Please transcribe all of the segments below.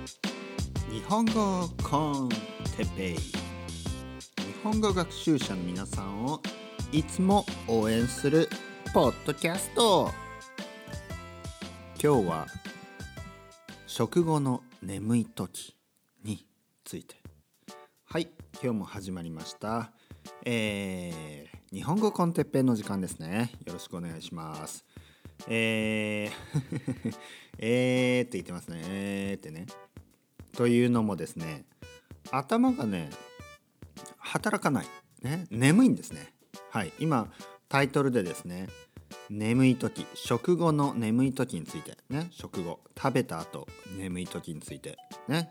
日本語コンテペイ。日本語学習者の皆さんをいつも応援するポッドキャスト。今日は食後の眠い時について。はい今日も始まりました。えー、日本語コンテッペイの時間ですね。よろしくお願いします。えー えーって言ってますね。えーってね。というのもですね頭がね働かない、ね、眠いんですね。はい。今タイトルでですね眠い時食後の眠い時についてね食後食べた後眠い時についてね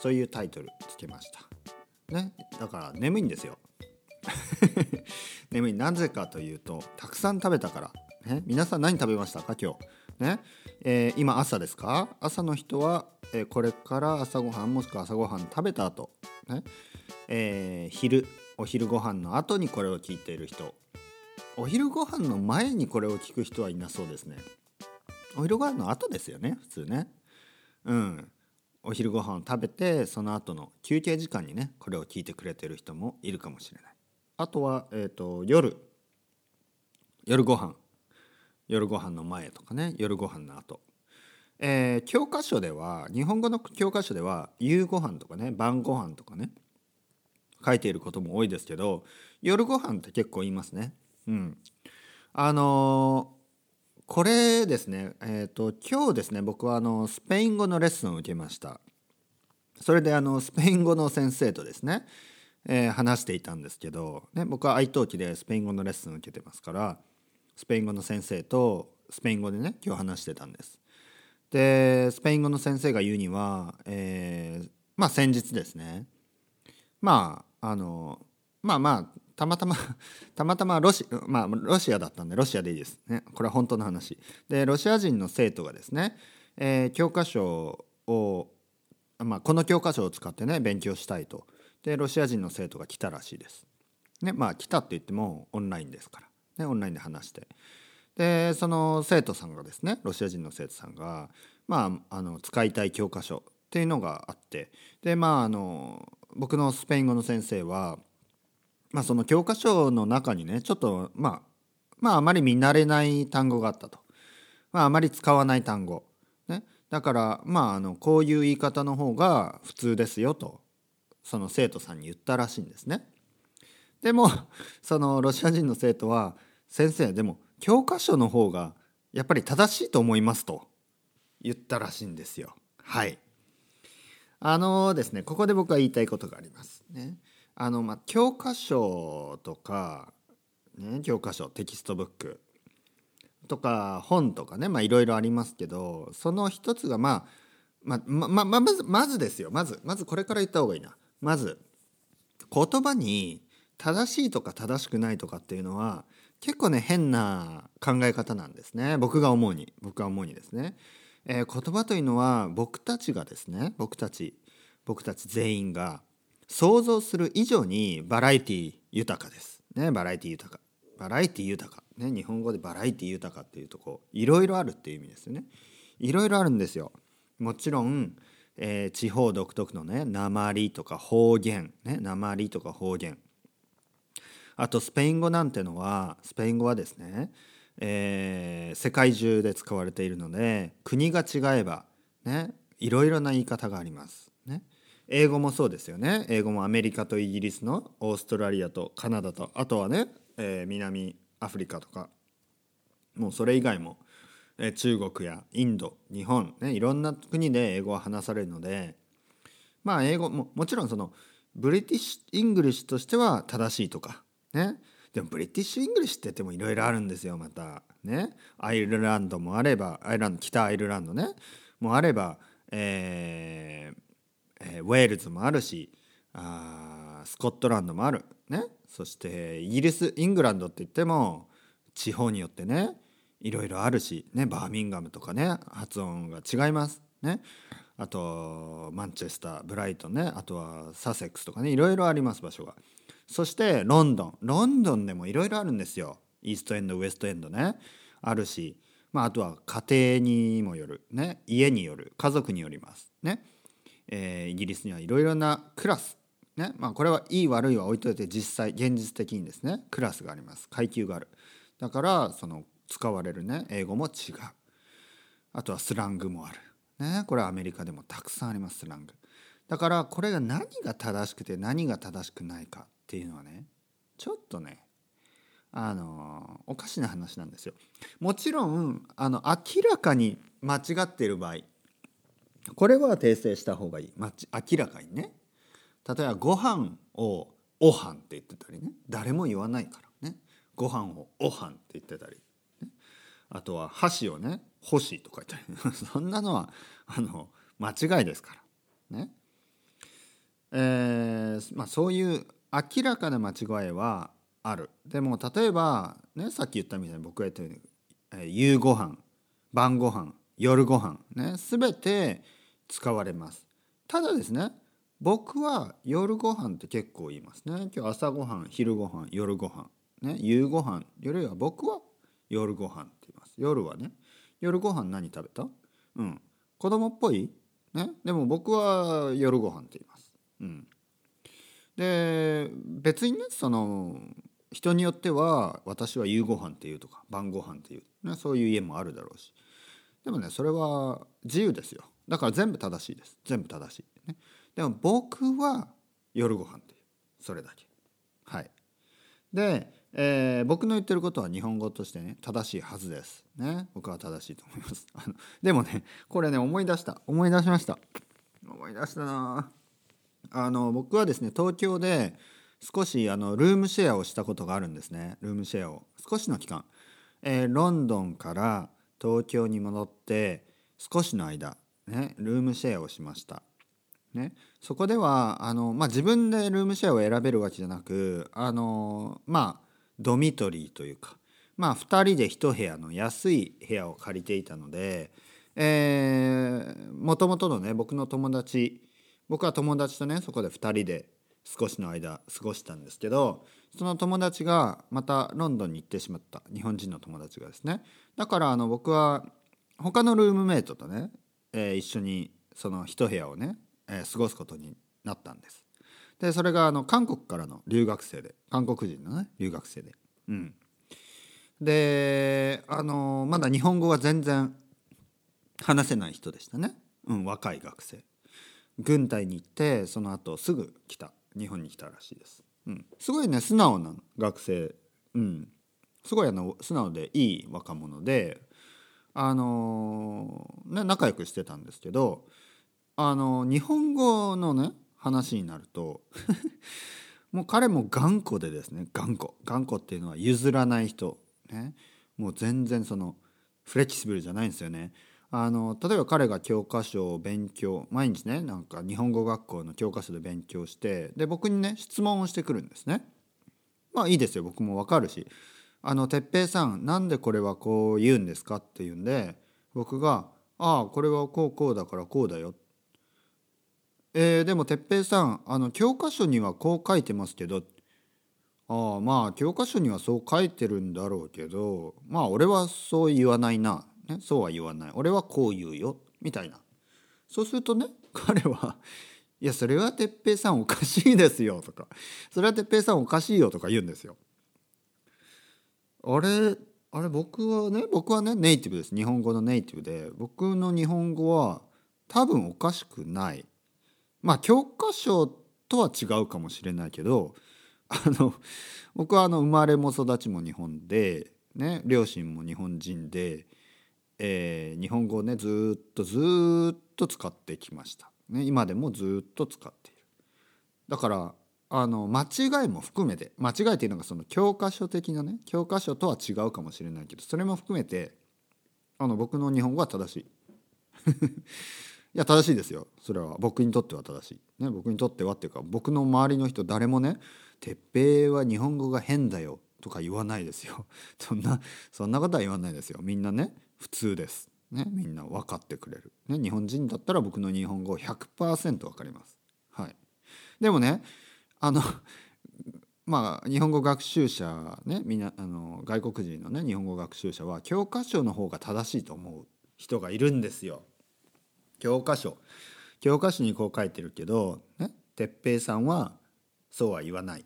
そういうタイトルつけました。ねだから眠いんですよ。眠い。なぜかというとたくさん食べたから。ね皆さん何食べましたか？今日。ね、えー、今朝ですか？朝の人は、えー、これから朝ごはんもしくは朝ごはん食べた後ね、えー、昼お昼ご飯の後にこれを聞いている人。お昼ご飯の前にこれを聞く人はいなそうですね。お昼ご飯の後ですよね普通ね。うん。お昼ご飯を食べてその後の休憩時間にねこれを聞いてくれてる人もいるかもしれない。あとは、えーと、と夜。夜ご飯。夜ご飯の前とかね夜ご飯の後えー、教科書では日本語の教科書では夕ご飯とかね晩ご飯とかね書いていることも多いですけど夜ご飯って結構言いますね。うん、あのー、これですねえっ、ー、と今日ですね僕はあのスペイン語のレッスンを受けました。それであのスペイン語の先生とですね、えー、話していたんですけど、ね、僕は愛登記でスペイン語のレッスンを受けてますからスペイン語の先生とスペイン語でね今日話してたんです。でスペイン語の先生が言うには、えー、まあ先日ですね。まああのまあまあたまたま たまたまロシ,、まあ、ロシアだったんでロシアでいいです。ねこれは本当の話。でロシア人の生徒がですね、えー、教科書を、まあ、この教科書を使ってね勉強したいと。でロシア人の生徒が来たらしいです。ねまあ来たって言ってもオンラインですから。ね、オンラインで話して。でその生徒さんがですねロシア人の生徒さんが、まあ、あの使いたい教科書っていうのがあって。でまああの僕のスペイン語の先生は、まあ、その教科書の中にねちょっとまあまああまり見慣れない単語があったと、まあ、あまり使わない単語、ね、だからまああのこういう言い方の方が普通ですよとその生徒さんに言ったらしいんですね。でもそのロシア人の生徒は先生でも教科書の方がやっぱり正しいと思いますと言ったらしいんですよ。はいあのですねここで僕は言いたいことがありますね。あのまあ教科書とかね教科書テキストブックとか本とかねまあいろいろありますけどその一つがまあまあまままずまずですよまずまずこれから言った方がいいな。まず言葉に正しいとか正しくないとかっていうのは結構ね変な考え方なんですね。僕が思うに。僕が思うにですね、えー、言葉というのは僕たちがですね。僕たち。僕たち全員が想像する以上にバラエティ豊かです。ねバラエティ豊か。バラエティ豊か。ね日本語でバラエティ豊かっていうとこいろいろあるっていう意味ですよね。いろいろあるんですよ。もちろん、えー、地方独特のね鉛とか方言。ね鉛とか方言。あとスペイン語なんてのはスペイン語はですね、えー、世界中で使われているので国が違えばねいろいろな言い方があります。ね、英語もそうですよね英語もアメリカとイギリスのオーストラリアとカナダとあとはね、えー、南アフリカとかもうそれ以外も、えー、中国やインド日本、ね、いろんな国で英語は話されるのでまあ英語ももちろんその British English としては正しいとかね。でも British English って言ってもいろいろあるんですよまた。ね。アイルランドもあればアイルランド北アイルランドね。もあれば、えーえー、ウェールズもあるしあスコットランドもある。ね。そしてイギリスイングランドって言っても地方によってねいろいろあるしね。バーミンガムとかね発音が違います。ね。あとマンチェスターブライトンね。あとはサセックスとかね。いろいろあります場所が。そしてロンドンロンドンでもいろいろあるんですよ。イーストエンドウエストエンドね。あるし、まあ、あとは家庭にもよる。ね。家による。家族によります。ね。えー、イギリスにはいろいろなクラス。ね。まあ、これはいい悪いは置いといて実際現実的にですね。クラスがあります。階級がある。だからその使われるね。英語も違う。あとはスラングもある、ね、これはアメリカでもたくさんありますスラング。だからこれが何が正しくて何が正しくないか。っていうのはねちょっとねあのおかしな話なんですよ。もちろんあの明らかに間違っている場合これは訂正した方がいい、ま、明らかにね。例えばご飯をおはんって言ってたりね。誰も言わないからね。ご飯をおはんって言ってたり、ね、あとは箸をね欲しいとか言ったり そんなのはあの間違いですから。ね。えー、まあそういう明らかな間違いはある。でも例えば、ね、さっき言ったみたいに僕が言ったように、夕ご飯晩ご飯夜ご飯ね全て使われます。ただですね僕は夜ご飯って結構言いますね。今日朝ごはん昼ごはん夜ごはんね夕ごはん夜は僕は夜ごはんって言います。夜はね。夜ごはん何食べた？うん。子供っぽい？ね。でも僕は夜ごはんって言います。うん。で別にねその人によっては私は夕ご飯っていうとか晩ご飯っていう、ね、そういう家もあるだろうし。でもねそれは自由ですよ。だから全部正しいです。全部正しい、ね、でも僕は夜ご飯っていう。それだけ。はい。で、えー、僕の言ってることは日本語としてね正しいはずです。ね。僕は正しいと思います。あのでもねこれね思い出した。思い出しました。思い出したなあの僕はですね東京で少しあのルームシェアをしたことがあるんですね。ルームシェアを。少しの期間、えー、ロンドンから東京に戻って少しの間ねルームシェアをしました。ね、そこではあの、まあ、自分でルームシェアを選べるわけじゃなくあのまあドミトリーというか、まあ、2人で1部屋の安い部屋を借りていたのでもともとのね僕の友達僕は友達とねそこで2人で少しの間過ごしたんですけどその友達がまたロンドンに行ってしまった日本人の友達がですねだからあの僕は他のルームメイトとね、えー、一緒にその一部屋をねえー、過ごすことになったんです。でそれがあの韓国からの留学生で韓国人のね留学生で。うん、であのまだ日本語は全然話せない人でしたね、うん、若い学生。軍隊に行ってその後すぐ来た。日本に来たらしいです。うん、すごいね素直な学生、うん、すごいあの素直でいい若者であのー、ね仲良くしてたんですけどあの日本語のね話になると もう彼も頑固でですね。頑固。頑固っていうのは譲らない人、ね、もう全然そのフレキシブルじゃないんですよね。あの例えば彼が教科書を勉強毎日ねなんか日本語学校の教科書で勉強してで僕にね質問をしてくるんですね。まあいいですよ。僕もわかるし「あの哲平さんなんでこれはこう言うんですか?」って言うんで僕が「ああこれはこうこうだからこうだよ」えー、でも哲平さんあの教科書にはこう書いてますけど。ああまあ教科書にはそう書いてるんだろうけど。まあ俺はそう言わないな、ね、そうは言わない。俺はこう言うよみたいな。そうするとね 彼は「いやそれは哲平さんおかしいですよ」とか「それは哲平さんおかしいよ」とか言うんですよ。あれあれ僕はね僕はねネイティブです。日本語のネイティブで僕の日本語は多分おかしくない。まあ教科書とは違うかもしれないけどあの僕はあの生まれも育ちも日本で、ね、両親も日本人で、えー、日本語をねずっとずっと使ってきました、ね、今でもずっと使っている。だからあの間違いも含めて間違いっていうのがその教科書的なね教科書とは違うかもしれないけどそれも含めてあの僕の日本語は正しい。いや正しいですよ。それは。僕にとっては正しい、ね、僕にとってはっていうか僕の周りの人誰もね「鉄平は日本語が変だよ」とか言わないですよ。そんなそんなことは言わないですよ。みんなね普通です。ねみんな分かってくれる、ね、日本人だったら僕の日本語100%分かります。はい。でもねあの まあ日本語学習者ねみんなあの外国人のね日本語学習者は教科書の方が正しいと思う人がいるんですよ。教科書。教科書にこう書いてるけどね哲平さんはそうは言わない。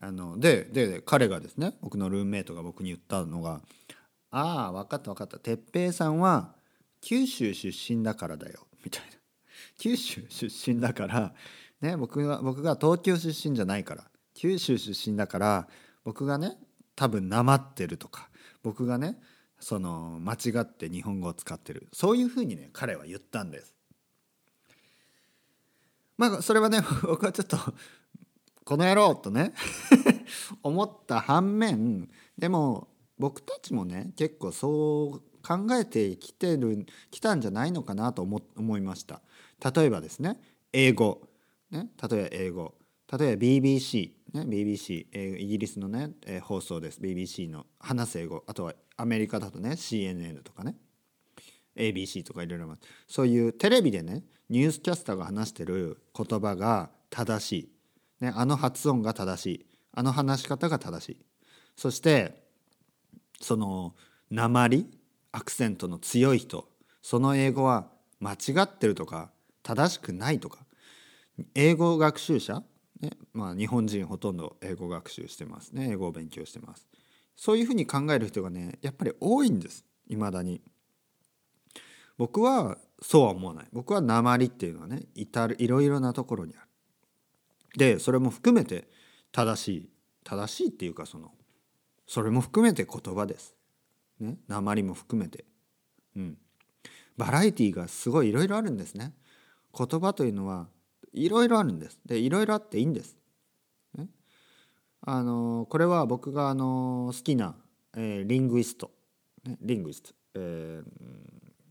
あのでで彼がですね僕のルームメイトが僕に言ったのが「ああ分かった分かった哲平さんは九州出身だからだよ」みたいな。九州出身だから、ね、僕が僕が東京出身じゃないから九州出身だから僕がね多分なまってるとか僕がねその間違って日本語を使ってるそういうふうにね彼は言ったんです。まあそれはね 僕はちょっとこの野郎とね 思った反面でも僕たちもね結構そう考えてきてるきたんじゃないのかなと思思いました。例えばですね英語、ね、例えば英語。例えば BBC、ね、BBC イギリスのね、え、放送です。BBC の話す英語。あとはアメリカだとね CNN とかね。ABC とかいろいろそういうテレビでねニュースキャスターが話してる言葉が正しい、ね、あの発音が正しい。あの話し方が正しい。そしてその鉛アクセントの強い人。その英語は間違ってるとか正しくないとか。英語学習者、ねまあ、日本人ほとんど英語学習してますね。英語を勉強してます。そういうふうに考える人がねやっぱり多いんです。いまだに。僕はそうは思わない。僕は鉛っていうのはね至るいろいろなところにある。でそれも含めて正しい正しいっていうかそのそれも含めて言葉です。ね鉛も含めて。うん。バラエティーがすごいいろいろあるんですね。言葉というのはいろいろあるんです。でいろいろあっていいんです、ね、あのこれは僕があの好きな、えー、リングイスト、ね、リングイスト、え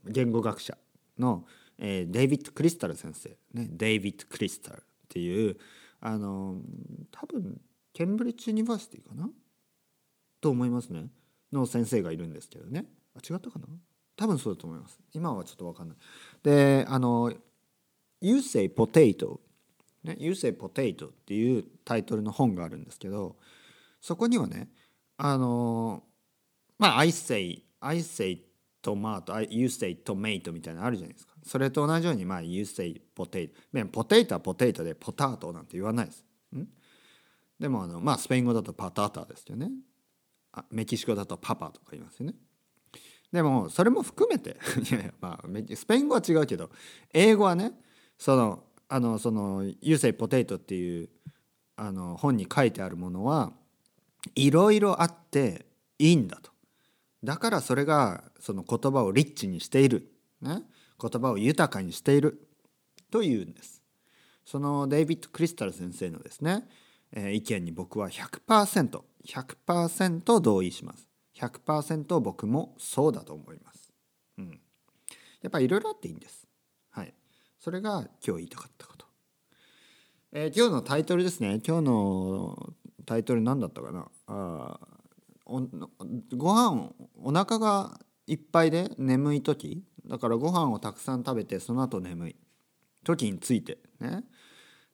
ー、言語学者の、えー、デイビッド・クリスタル先生、ね、デイビッド・クリスタルっていうあの多分ケンブリッジ・ユニバーシティかな？と思いますね。の先生がいるんですけどね。あ違ったかな？多分そうだと思います。今はちょっと分かんない。であの「You Say Potato」ね「You Say Potato」っていうタイトルの本があるんですけどそこにはねあのまあ「I say I say トマト You say tomato」みたいなのあるじゃないですか。それと同じようにまあ「You say potato」ポテイトはポテイトでポタートなんて言わないです。ん？でもあのまあスペイン語だとパタータですよね。あメキシコだとパパとか言いますよね。でもそれも含めて いやいやまあスペイン語は違うけど英語はねそのあのその「You say potato」っていうあの本に書いてあるものはいろいろあっていいんだと。だからそれがその言葉をリッチにしている、ね、言葉を豊かにしている。というんです。そのデイビッド・クリスタル先生のですね、えー、意見に僕は 100%100% 同意します。100%僕もそうだと思います、うん、やっぱいろいろあっていいんです。はい。それが今日言いたかったこと、えー、今日のタイトルですね。今日のタイトル何だったかな？あおご飯お腹がいっぱいで眠い時。だからご飯をたくさん食べてその後眠い。時についてね。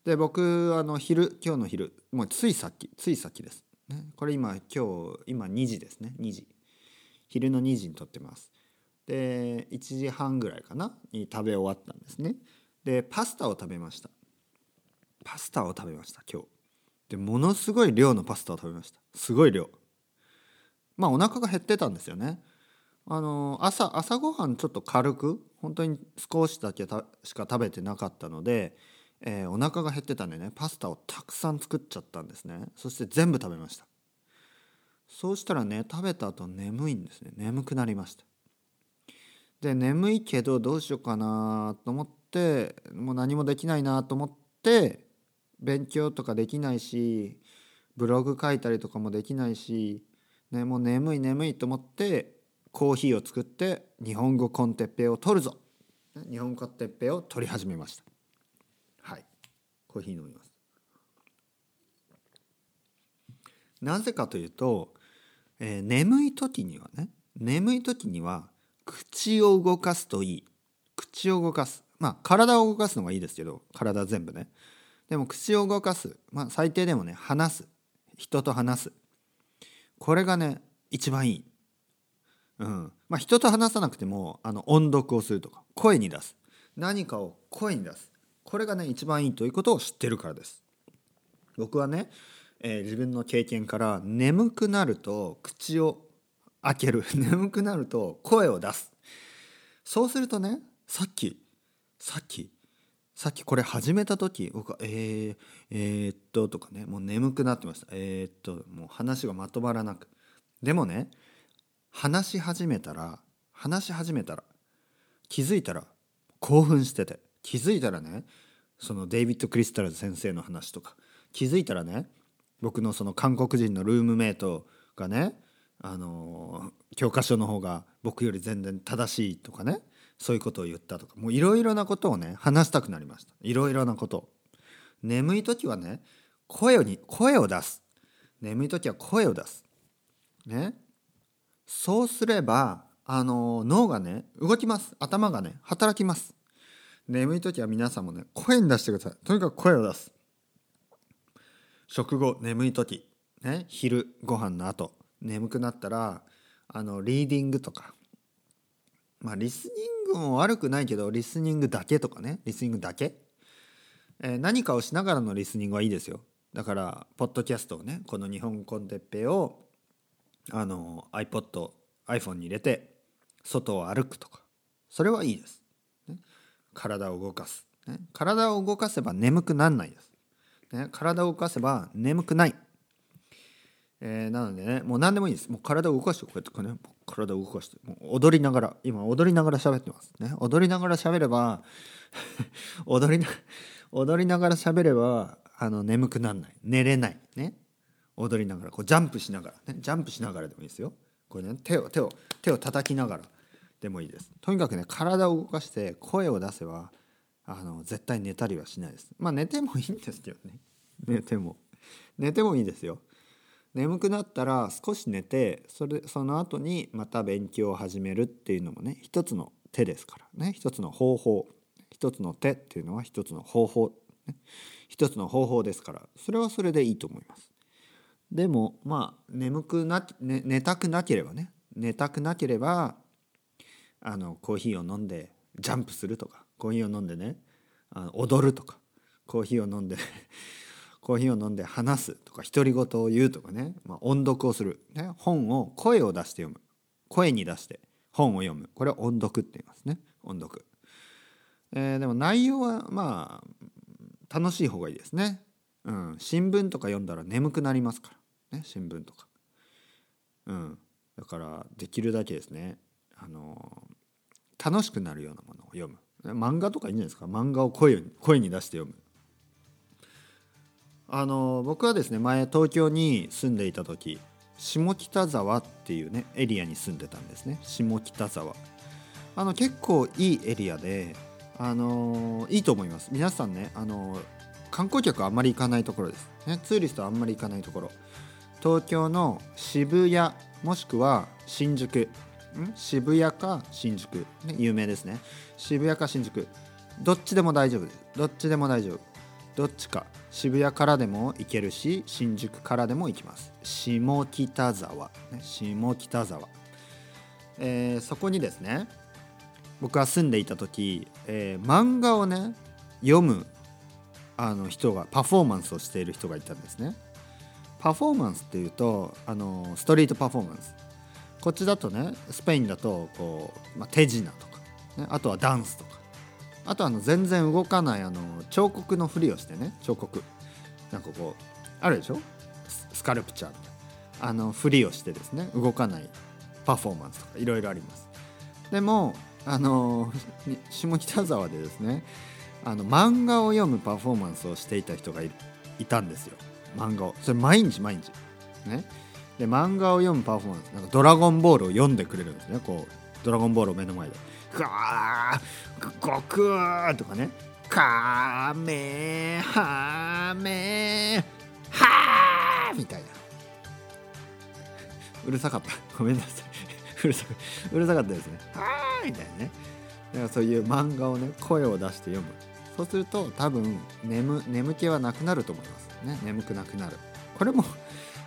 で僕あの昼今日の昼もうついさっきついさっきです。ね、これ今今日今2時ですね。2時。昼の2時に撮ってます。で1時半ぐらいかな？に食べ終わったんですね。でパスタを食べました。パスタを食べました今日。でものすごい量のパスタを食べました。すごい量。まあお腹が減ってたんですよね。あの朝朝ごはんちょっと軽く本当に少しだけしか食べてなかったのでえー、お腹が減ってたんでねパスタをたくさん作っちゃったんですね。そして全部食べました。そうしたらね食べた後眠いんですね。眠くなりました。で眠いけどどうしようかなと思ってもう何もできないなと思って勉強とかできないしブログ書いたりとかもできないし、ね、もう眠い眠いと思ってコーヒーを作って日本語コンテッペを取るぞ。日本語コンテッペを取り始めました。はい。コーヒー飲みます。なぜかというと、えー、眠い時にはね眠い時には口を動かすといい。口を動かす。まあ体を動かすのがいいですけど体全部ね。でも口を動かす。まあ最低でもね話す。人と話す。これがね一番いい。うん。まあ人と話さなくてもあの音読をするとか声に出す。何かを声に出す。これがね一番いいということを知ってるからです。僕はね、えー、自分の経験から眠くなると口を開ける。眠くなると声を出す。そうするとねさっきさっきさっきこれ始めた時僕は「えー、えー、っと」とかねもう眠くなってました。えー、っともう話がまとまらなく。でもね話し始めたら話し始めたら気づいたら興奮してて。気づいたらねそのデイビッド・クリスタルズ先生の話とか。気づいたらね僕のその韓国人のルームメイトがねあの教科書の方が僕より全然正しいとかね。そういうことを言ったとかもういろいろなことをね話したくなりました。いろいろなこと眠い時はね声に声を出す。眠い時は声を出す。ね。そうすればあの脳がね動きます。頭がね働きます。眠い時は皆さんもね声に出してください。とにかく声を出す。食後眠い時。ね。昼ご飯の後。眠くなったらあのリーディングとか。まあリスニングも悪くないけどリスニングだけとかね。リスニングだけ、えー、何かをしながらのリスニングはいいですよ。だからポッドキャストをねこの日本コンテッペをあの iPod iPhone に入れて外を歩くとか。それはいいです、ね、体を動かす、ね、体を動かせば眠くならないです、ね、体を動かせば眠くない。えー、なのでねもう何でもいいです。もう体を動かしてこうやってね体を動かしてもう踊りながら今踊りながら喋ってますね。踊りながら喋れば 踊りな踊りながら喋ればあの眠くならない。寝れないね。踊りながらこうジャンプしながらねジャンプしながらでもいいですよ。これね手を手を手を叩きながらでもいいです。とにかくね体を動かして声を出せばあの絶対寝たりはしないです。まあ寝てもいいんですけどね。寝ても。寝てもいいですよ。眠くなったら少し寝てそれその後にまた勉強を始めるっていうのもね一つの手ですからね。一つの方法。一つの手っていうのは一つの方法、ね、一つの方法ですからそれはそれでいいと思います。でもまあ眠くな、ね、寝たくなければね。寝たくなければあのコーヒーを飲んでジャンプするとかコーヒーを飲んでねあの踊るとかコーヒーを飲んでコーヒーを飲んで話すとか独り言を言うとかね、まあ、音読をする、ね、本を声を出して読む。声に出して本を読む。これは音読って言いますね。音読、えー、でも内容はまあ楽しい方がいいですね、うん、新聞とか読んだら眠くなりますから、ね、新聞とか。うん。だからできるだけですね。あの楽しくなるようなものを読む。漫画とかいいんじゃないですか。漫画を声声に出して読む。あの僕はですね前東京に住んでいた時下北沢っていうねエリアに住んでたんですね。下北沢。あの結構いいエリアであのいいと思います。皆さんねあの観光客あんまり行かないところです、ね、ツーリストあんまり行かないところ。東京の渋谷もしくは新宿。ん？渋谷か新宿、ね、有名ですね。渋谷か新宿。どっちでも大丈夫です。どっちでも大丈夫。どっちか。渋谷からでも行けるし新宿からでも行きます。下北沢、ね、下北沢、えー、そこにですね僕が住んでいた時、えー、漫画をね読むあの人がパフォーマンスをしている人がいたんですね。パフォーマンスっていうとあのストリートパフォーマンス。こっちだとねスペインだとこう、まあ、手品とか、ね、あとはダンスとか。あとあの全然動かないあの彫刻のふりをしてね彫刻。なんかこうあるでしょ？スカルプチャーみたいなあのふりをしてですね動かないパフォーマンスとかいろいろあります。でもあの 下北沢でですねあの漫画を読むパフォーマンスをしていた人がいいたんですよ。漫画を。それ毎日毎日。ね。で漫画を読むパフォーマンスなんかドラゴンボールを読んでくれるんですね。こうドラゴンボールを目の前で。ガーゴクーとかねカメハメハーみたいなうるさかったごめんなさいうるさうるさかったですねはーみたいなねだからそういう漫画をね声を出して読むそうすると多分眠眠気はなくなると思いますね眠くなくなるこれも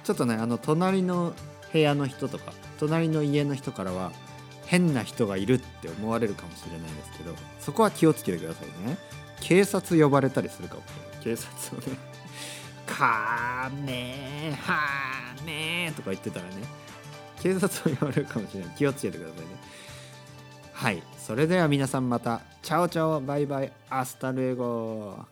ちょっとねあの隣の部屋の人とか隣の家の人からは変な人がいるって思われるかもしれないですけどそこは気をつけてくださいね。警察呼ばれたりするかも警察をね「かーめーはーめー」とか言ってたらね警察を呼ばれるかもしれない。気をつけてくださいね。はい。それでは皆さんまた。 Ciao ciao。バイバイ。 Hasta luego